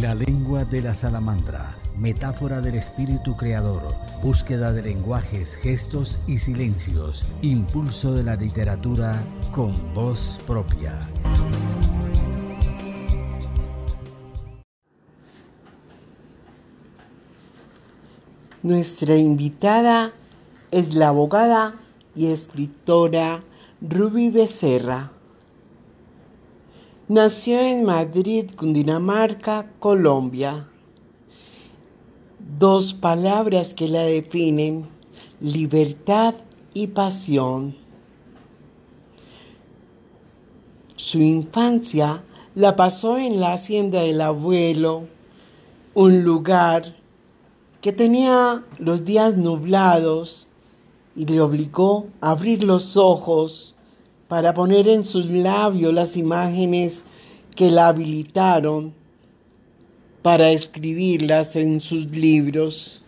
La lengua de la salamandra, metáfora del espíritu creador, búsqueda de lenguajes, gestos y silencios, impulso de la literatura con voz propia. Nuestra invitada es la abogada y escritora Ruby Becerra. Nació en Madrid, Cundinamarca, Colombia. Dos palabras que la definen, libertad y pasión. Su infancia la pasó en la hacienda del abuelo, un lugar que tenía los días nublados y le obligó a abrir los ojos para poner en sus labios las imágenes que la habilitaron para escribirlas en sus libros.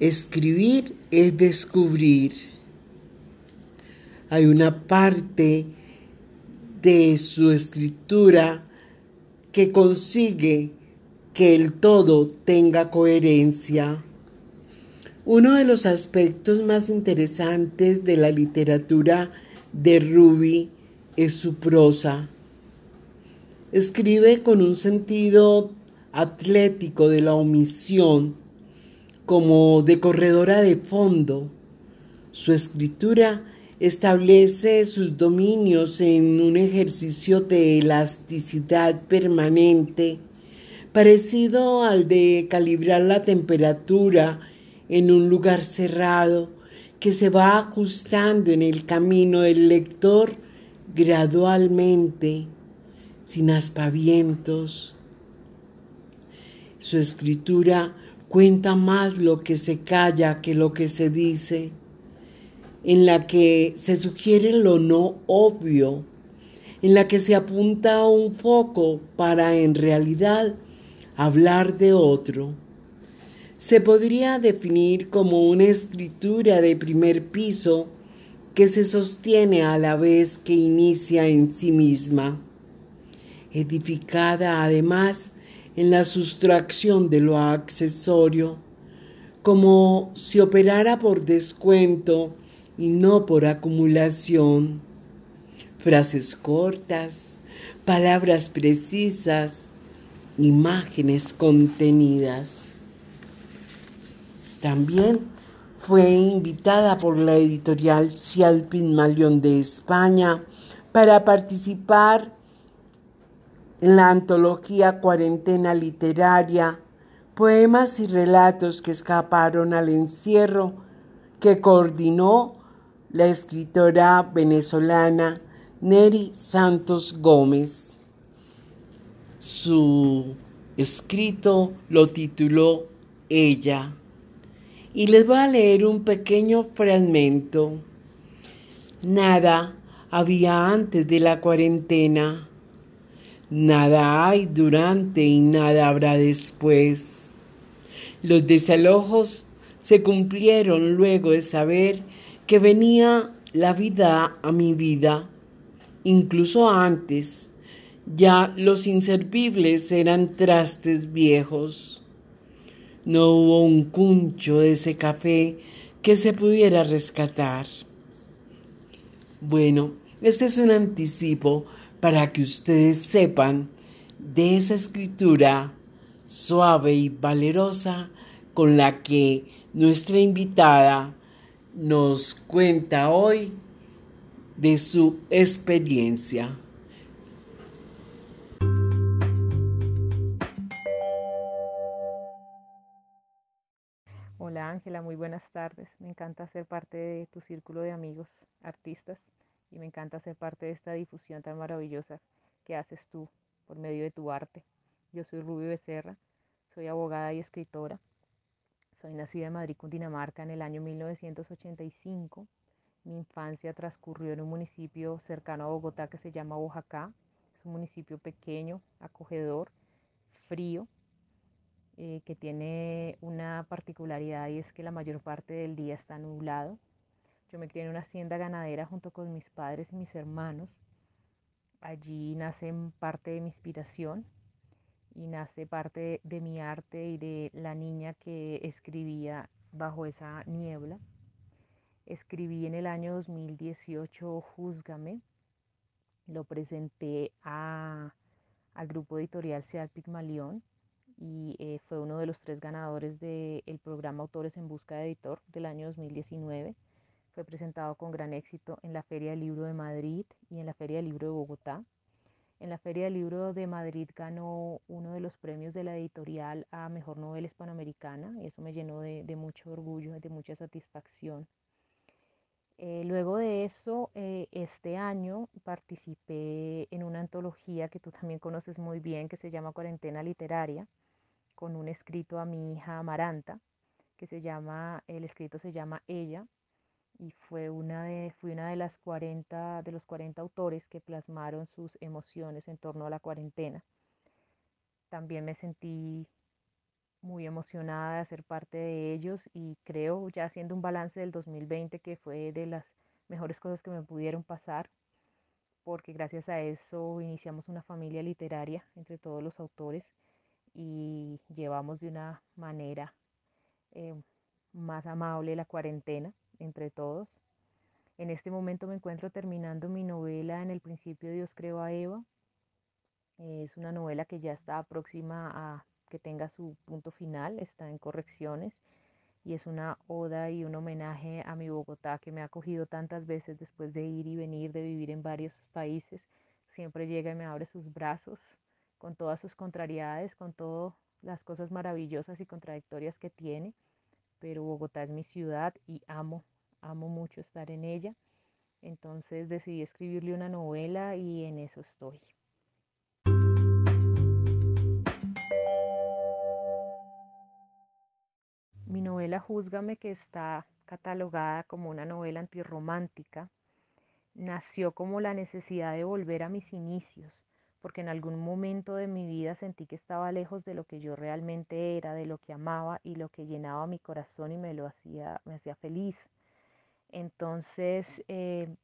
Escribir es descubrir. Hay una parte de su escritura que consigue que el todo tenga coherencia. Uno de los aspectos más interesantes de la literatura de Ruby es su prosa. Escribe con un sentido atlético de la omisión, como de corredora de fondo. Su escritura establece sus dominios en un ejercicio de elasticidad permanente, parecido al de calibrar la temperatura en un lugar cerrado que se va ajustando en el camino del lector gradualmente, sin aspavientos. Su escritura cuenta más lo que se calla que lo que se dice, en la que se sugiere lo no obvio, en la que se apunta un foco para en realidad hablar de otro se podría definir como una escritura de primer piso que se sostiene a la vez que inicia en sí misma, edificada además en la sustracción de lo accesorio, como si operara por descuento y no por acumulación. Frases cortas, palabras precisas, imágenes contenidas. También fue invitada por la editorial Cialpin Malión de España para participar en la antología Cuarentena Literaria, poemas y relatos que escaparon al encierro que coordinó la escritora venezolana Neri Santos Gómez. Su escrito lo tituló Ella y les voy a leer un pequeño fragmento. Nada había antes de la cuarentena, nada hay durante y nada habrá después. Los desalojos se cumplieron luego de saber que venía la vida a mi vida, incluso antes. Ya los inservibles eran trastes viejos. No hubo un cuncho de ese café que se pudiera rescatar. Bueno, este es un anticipo para que ustedes sepan de esa escritura suave y valerosa con la que nuestra invitada nos cuenta hoy de su experiencia. Tardes. Me encanta ser parte de tu círculo de amigos artistas y me encanta ser parte de esta difusión tan maravillosa que haces tú por medio de tu arte. Yo soy Rubio Becerra, soy abogada y escritora. Soy nacida en Madrid, Cundinamarca, en el año 1985. Mi infancia transcurrió en un municipio cercano a Bogotá que se llama Oaxaca. Es un municipio pequeño, acogedor, frío, eh, que tiene una particularidad y es que la mayor parte del día está nublado. Yo me crié en una hacienda ganadera junto con mis padres y mis hermanos. allí nace parte de mi inspiración y nace parte de mi arte y de la niña que escribía bajo esa niebla. Escribí en el año 2018 Júzgame, lo presenté a, al grupo editorial Seal Pigmalión y eh, fue uno de los tres ganadores del programa Autores en Busca de Editor del año 2019. Fue presentado con gran éxito en la Feria del Libro de Madrid y en la Feria del Libro de Bogotá. En la Feria del Libro de Madrid ganó uno de los premios de la editorial a Mejor Novela Hispanoamericana y eso me llenó de, de mucho orgullo, de mucha satisfacción. Eh, luego de eso, eh, este año participé en una antología que tú también conoces muy bien, que se llama Cuarentena Literaria, con un escrito a mi hija Amaranta, que se llama, el escrito se llama Ella, y fue una de, fui una de las 40, de los 40 autores que plasmaron sus emociones en torno a la cuarentena. También me sentí muy emocionada de ser parte de ellos y creo ya haciendo un balance del 2020 que fue de las mejores cosas que me pudieron pasar porque gracias a eso iniciamos una familia literaria entre todos los autores y llevamos de una manera eh, más amable la cuarentena entre todos. En este momento me encuentro terminando mi novela En el principio Dios creó a Eva. Es una novela que ya está próxima a que tenga su punto final, está en correcciones y es una oda y un homenaje a mi Bogotá que me ha acogido tantas veces después de ir y venir, de vivir en varios países. Siempre llega y me abre sus brazos con todas sus contrariedades, con todas las cosas maravillosas y contradictorias que tiene. Pero Bogotá es mi ciudad y amo, amo mucho estar en ella. Entonces decidí escribirle una novela y en eso estoy. Mi novela Júzgame, que está catalogada como una novela antirromántica, nació como la necesidad de volver a mis inicios, porque en algún momento de mi vida sentí que estaba lejos de lo que yo realmente era, de lo que amaba y lo que llenaba mi corazón y me lo hacía, me hacía feliz. Entonces eh,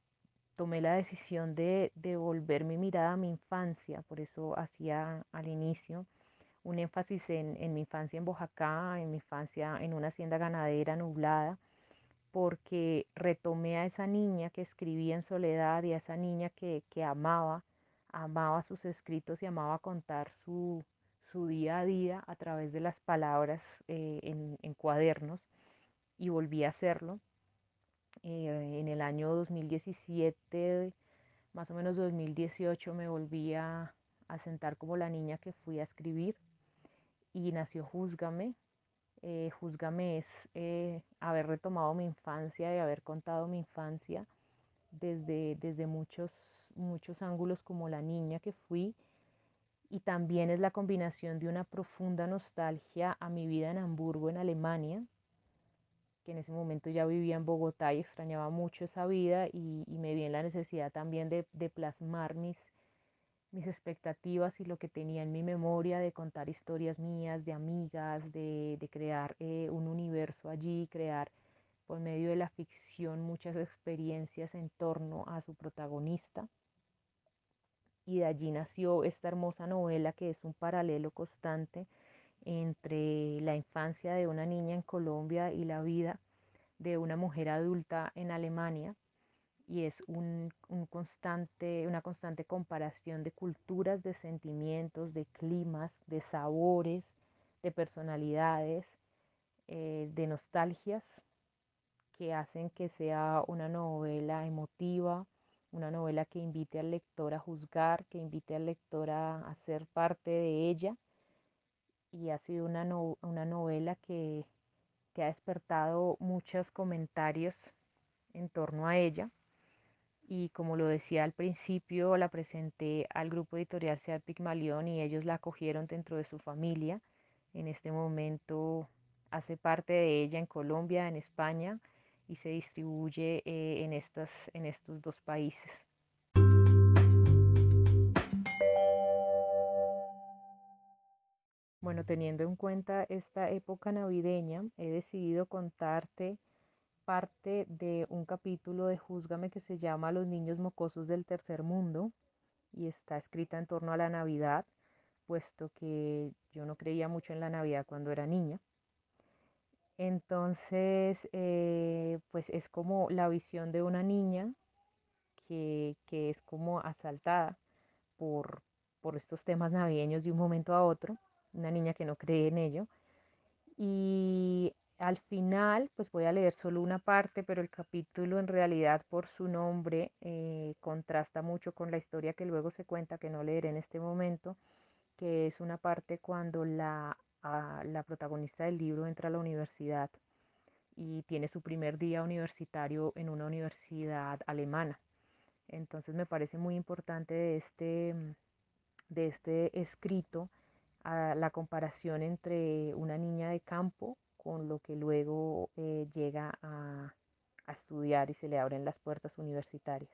tomé la decisión de, de volver mi mirada a mi infancia, por eso hacía al inicio un énfasis en, mi infancia en Bojacá, en mi infancia en una hacienda ganadera nublada, porque retomé a esa niña que escribía en soledad y a esa niña que, amaba, amaba sus escritos y amaba contar su, día a día a través de las palabras eh, en, cuadernos y volví a hacerlo. Eh, en el año 2017, más o menos 2018, me volví a, sentar como la niña que fui a escribir y nació Júzgame. Eh, Júzgame es haber retomado mi infancia y haber contado mi infancia desde, desde muchos, muchos ángulos como la niña que fui y también es la combinación de una profunda nostalgia a mi vida en Hamburgo, en Alemania, que en ese momento ya vivía en Bogotá y extrañaba mucho esa vida y, me vi en la necesidad también de, plasmar mis, mis expectativas y lo que tenía en mi memoria de contar historias mías, de amigas, de, crear eh, un universo allí, crear por medio de la ficción muchas experiencias en torno a su protagonista. Y de allí nació esta hermosa novela que es un paralelo constante entre la infancia de una niña en Colombia y la vida de una mujer adulta en Alemania y es un, constante, una constante comparación de culturas, de sentimientos, de climas, de sabores, de personalidades, eh, de nostalgias que hacen que sea una novela emotiva, una novela que invite al lector a juzgar, que invite al lector a, ser parte de ella. Y ha sido una, una novela que, que ha despertado muchos comentarios en torno a ella y como lo decía al principio, la presenté al grupo editorial Seat Pigmalión y ellos la acogieron dentro de su familia. En este momento hace parte de ella en Colombia, en España y se distribuye eh, en, estas, en estos dos países. Bueno, teniendo en cuenta esta época navideña, he decidido contarte parte de un capítulo de Júzgame que se llama Los niños mocosos del tercer mundo. y está escrita en torno a la Navidad, puesto que yo no creía mucho en la Navidad cuando era niña. Entonces, eh, pues es como la visión de una niña que, que es como asaltada por, por estos temas navideños de un momento a otro, una niña que no cree en ello. Y al final, pues voy a leer solo una parte, pero el capítulo en realidad por su nombre eh, contrasta mucho con la historia que luego se cuenta, que no leeré en este momento, que es una parte cuando la, ah, la protagonista del libro entra a la universidad y tiene su primer día universitario en una universidad alemana. Entonces me parece muy importante de este, de este escrito a la comparación entre una niña de campo con lo que luego eh, llega a, a estudiar y se le abren las puertas universitarias.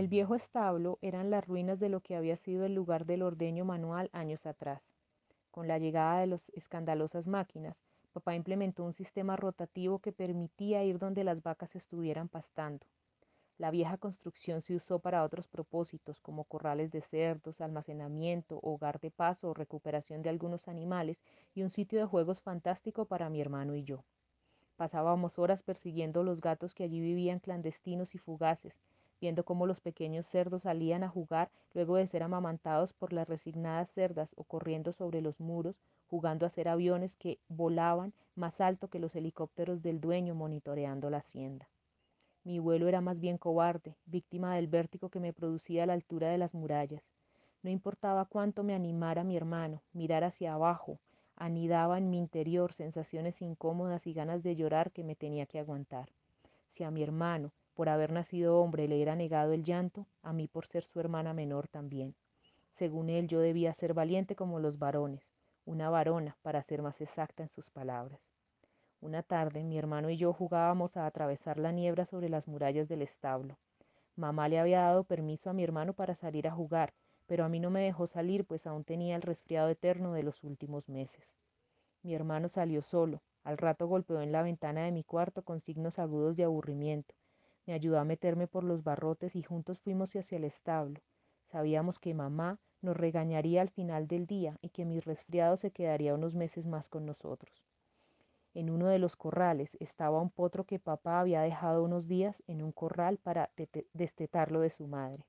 El viejo establo eran las ruinas de lo que había sido el lugar del ordeño manual años atrás. Con la llegada de las escandalosas máquinas, papá implementó un sistema rotativo que permitía ir donde las vacas estuvieran pastando. La vieja construcción se usó para otros propósitos, como corrales de cerdos, almacenamiento, hogar de paso o recuperación de algunos animales y un sitio de juegos fantástico para mi hermano y yo. Pasábamos horas persiguiendo los gatos que allí vivían clandestinos y fugaces, viendo cómo los pequeños cerdos salían a jugar luego de ser amamantados por las resignadas cerdas o corriendo sobre los muros, jugando a ser aviones que volaban más alto que los helicópteros del dueño monitoreando la hacienda. Mi vuelo era más bien cobarde, víctima del vértigo que me producía a la altura de las murallas. No importaba cuánto me animara mi hermano, mirar hacia abajo, anidaba en mi interior sensaciones incómodas y ganas de llorar que me tenía que aguantar. Si a mi hermano, por haber nacido hombre, le era negado el llanto, a mí por ser su hermana menor también. Según él, yo debía ser valiente como los varones, una varona, para ser más exacta en sus palabras. Una tarde mi hermano y yo jugábamos a atravesar la niebla sobre las murallas del establo. Mamá le había dado permiso a mi hermano para salir a jugar, pero a mí no me dejó salir pues aún tenía el resfriado eterno de los últimos meses. Mi hermano salió solo, al rato golpeó en la ventana de mi cuarto con signos agudos de aburrimiento. Me ayudó a meterme por los barrotes y juntos fuimos hacia el establo. Sabíamos que mamá nos regañaría al final del día y que mi resfriado se quedaría unos meses más con nosotros. En uno de los corrales estaba un potro que papá había dejado unos días en un corral para destetarlo de su madre.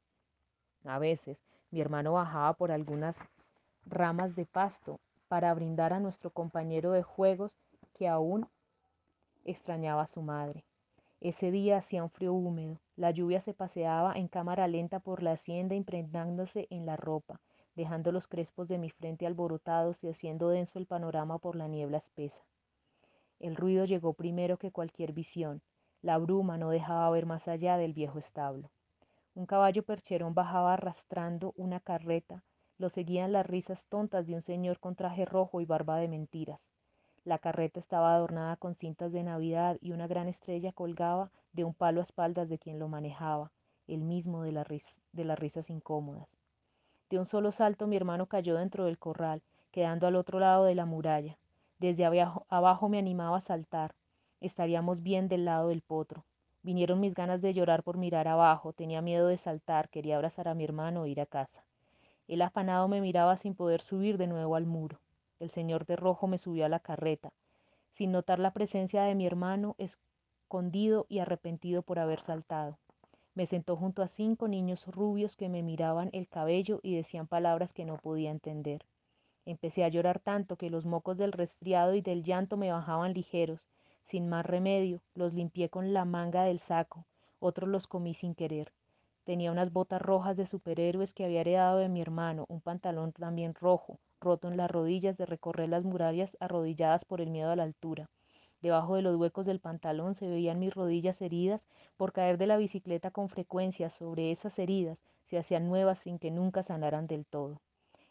A veces mi hermano bajaba por algunas ramas de pasto para brindar a nuestro compañero de juegos que aún extrañaba a su madre. Ese día hacía un frío húmedo, la lluvia se paseaba en cámara lenta por la hacienda impregnándose en la ropa, dejando los crespos de mi frente alborotados y haciendo denso el panorama por la niebla espesa. El ruido llegó primero que cualquier visión. La bruma no dejaba ver más allá del viejo establo. Un caballo percherón bajaba arrastrando una carreta. Lo seguían las risas tontas de un señor con traje rojo y barba de mentiras. La carreta estaba adornada con cintas de Navidad y una gran estrella colgaba de un palo a espaldas de quien lo manejaba, el mismo de, las risas incómodas. De un solo salto mi hermano cayó dentro del corral, quedando al otro lado de la muralla. Desde abajo me animaba a saltar. Estaríamos bien del lado del potro. Vinieron mis ganas de llorar por mirar abajo. Tenía miedo de saltar. Quería abrazar a mi hermano e ir a casa. El afanado me miraba sin poder subir de nuevo al muro. El señor de rojo me subió a la carreta, sin notar la presencia de mi hermano, escondido y arrepentido por haber saltado. Me sentó junto a cinco niños rubios que me miraban el cabello y decían palabras que no podía entender. Empecé a llorar tanto que los mocos del resfriado y del llanto me bajaban ligeros. Sin más remedio, los limpié con la manga del saco, otros los comí sin querer. Tenía unas botas rojas de superhéroes que había heredado de mi hermano, un pantalón también rojo, roto en las rodillas de recorrer las murallas arrodilladas por el miedo a la altura. Debajo de los huecos del pantalón se veían mis rodillas heridas por caer de la bicicleta con frecuencia. Sobre esas heridas se hacían nuevas sin que nunca sanaran del todo.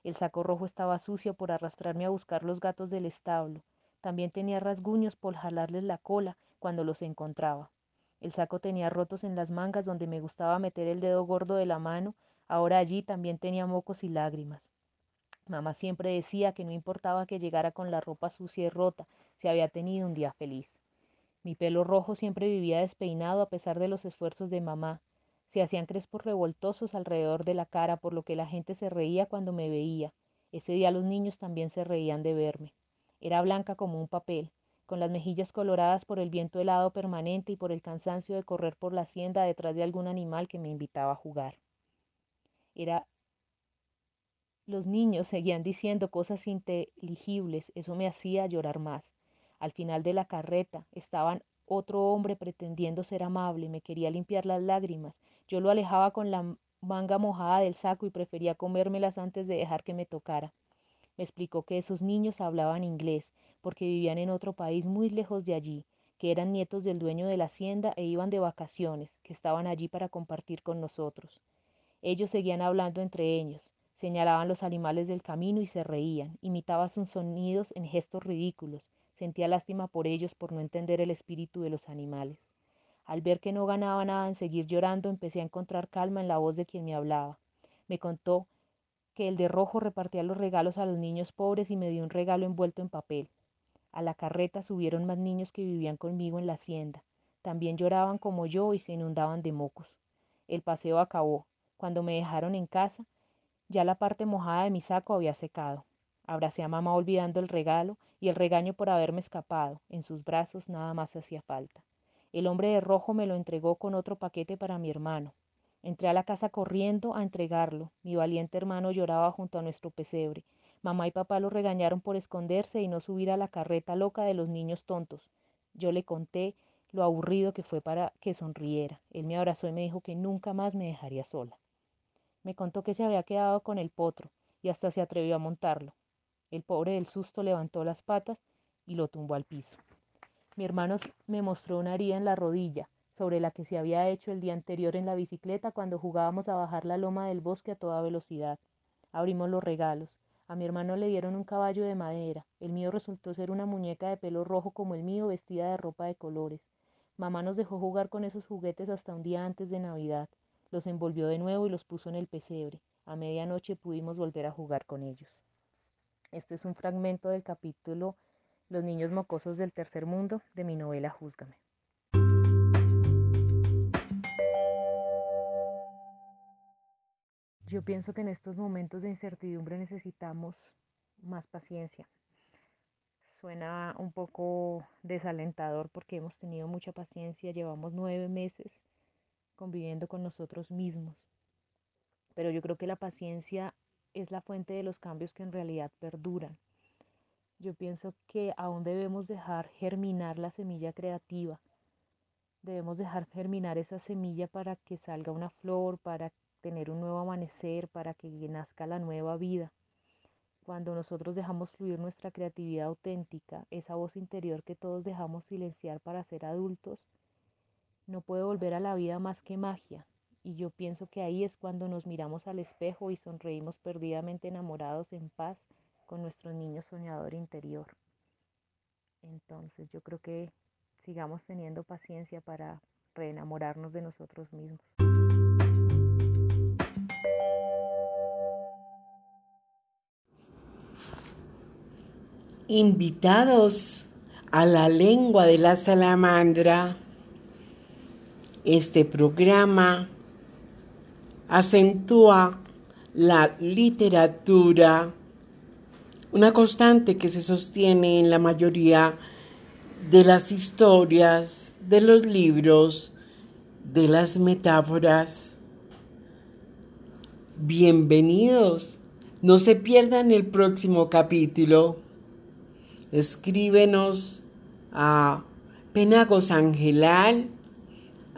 El saco rojo estaba sucio por arrastrarme a buscar los gatos del establo. También tenía rasguños por jalarles la cola cuando los encontraba. El saco tenía rotos en las mangas donde me gustaba meter el dedo gordo de la mano. Ahora allí también tenía mocos y lágrimas. Mamá siempre decía que no importaba que llegara con la ropa sucia y rota, si había tenido un día feliz. Mi pelo rojo siempre vivía despeinado a pesar de los esfuerzos de mamá. Se hacían crespos revoltosos alrededor de la cara, por lo que la gente se reía cuando me veía. Ese día los niños también se reían de verme. Era blanca como un papel, con las mejillas coloradas por el viento helado permanente y por el cansancio de correr por la hacienda detrás de algún animal que me invitaba a jugar. Era los niños seguían diciendo cosas inteligibles, eso me hacía llorar más. Al final de la carreta estaban otro hombre pretendiendo ser amable, me quería limpiar las lágrimas. Yo lo alejaba con la manga mojada del saco y prefería comérmelas antes de dejar que me tocara. Me explicó que esos niños hablaban inglés, porque vivían en otro país muy lejos de allí, que eran nietos del dueño de la hacienda e iban de vacaciones, que estaban allí para compartir con nosotros. Ellos seguían hablando entre ellos, señalaban los animales del camino y se reían, imitaban sus sonidos en gestos ridículos, Sentía lástima por ellos por no entender el espíritu de los animales. Al ver que no ganaba nada en seguir llorando, empecé a encontrar calma en la voz de quien me hablaba. Me contó que el de rojo repartía los regalos a los niños pobres y me dio un regalo envuelto en papel. A la carreta subieron más niños que vivían conmigo en la hacienda. También lloraban como yo y se inundaban de mocos. El paseo acabó. Cuando me dejaron en casa, ya la parte mojada de mi saco había secado. Abracé a mamá olvidando el regalo y el regaño por haberme escapado. En sus brazos nada más hacía falta. El hombre de rojo me lo entregó con otro paquete para mi hermano. Entré a la casa corriendo a entregarlo. Mi valiente hermano lloraba junto a nuestro pesebre. Mamá y papá lo regañaron por esconderse y no subir a la carreta loca de los niños tontos. Yo le conté lo aburrido que fue para que sonriera. Él me abrazó y me dijo que nunca más me dejaría sola. Me contó que se había quedado con el potro y hasta se atrevió a montarlo. El pobre del susto levantó las patas y lo tumbó al piso. Mi hermano me mostró una herida en la rodilla, sobre la que se había hecho el día anterior en la bicicleta cuando jugábamos a bajar la loma del bosque a toda velocidad. Abrimos los regalos. A mi hermano le dieron un caballo de madera. El mío resultó ser una muñeca de pelo rojo como el mío, vestida de ropa de colores. Mamá nos dejó jugar con esos juguetes hasta un día antes de Navidad. Los envolvió de nuevo y los puso en el pesebre. A medianoche pudimos volver a jugar con ellos. Este es un fragmento del capítulo Los niños mocosos del tercer mundo de mi novela Júzgame. Yo pienso que en estos momentos de incertidumbre necesitamos más paciencia. Suena un poco desalentador porque hemos tenido mucha paciencia, llevamos nueve meses conviviendo con nosotros mismos. Pero yo creo que la paciencia es la fuente de los cambios que en realidad perduran. Yo pienso que aún debemos dejar germinar la semilla creativa. Debemos dejar germinar esa semilla para que salga una flor, para tener un nuevo amanecer, para que nazca la nueva vida. Cuando nosotros dejamos fluir nuestra creatividad auténtica, esa voz interior que todos dejamos silenciar para ser adultos, no puede volver a la vida más que magia, y yo pienso que ahí es cuando nos miramos al espejo y sonreímos perdidamente enamorados en paz con nuestro niño soñador interior. Entonces yo creo que sigamos teniendo paciencia para reenamorarnos de nosotros mismos. Invitados a la lengua de la salamandra, este programa acentúa la literatura, una constante que se sostiene en la mayoría de las historias, de los libros, de las metáforas. Bienvenidos, no se pierdan el próximo capítulo. Escríbenos a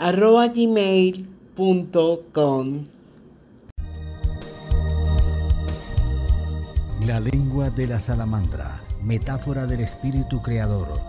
penagosangelal.com. La lengua de la salamandra, metáfora del espíritu creador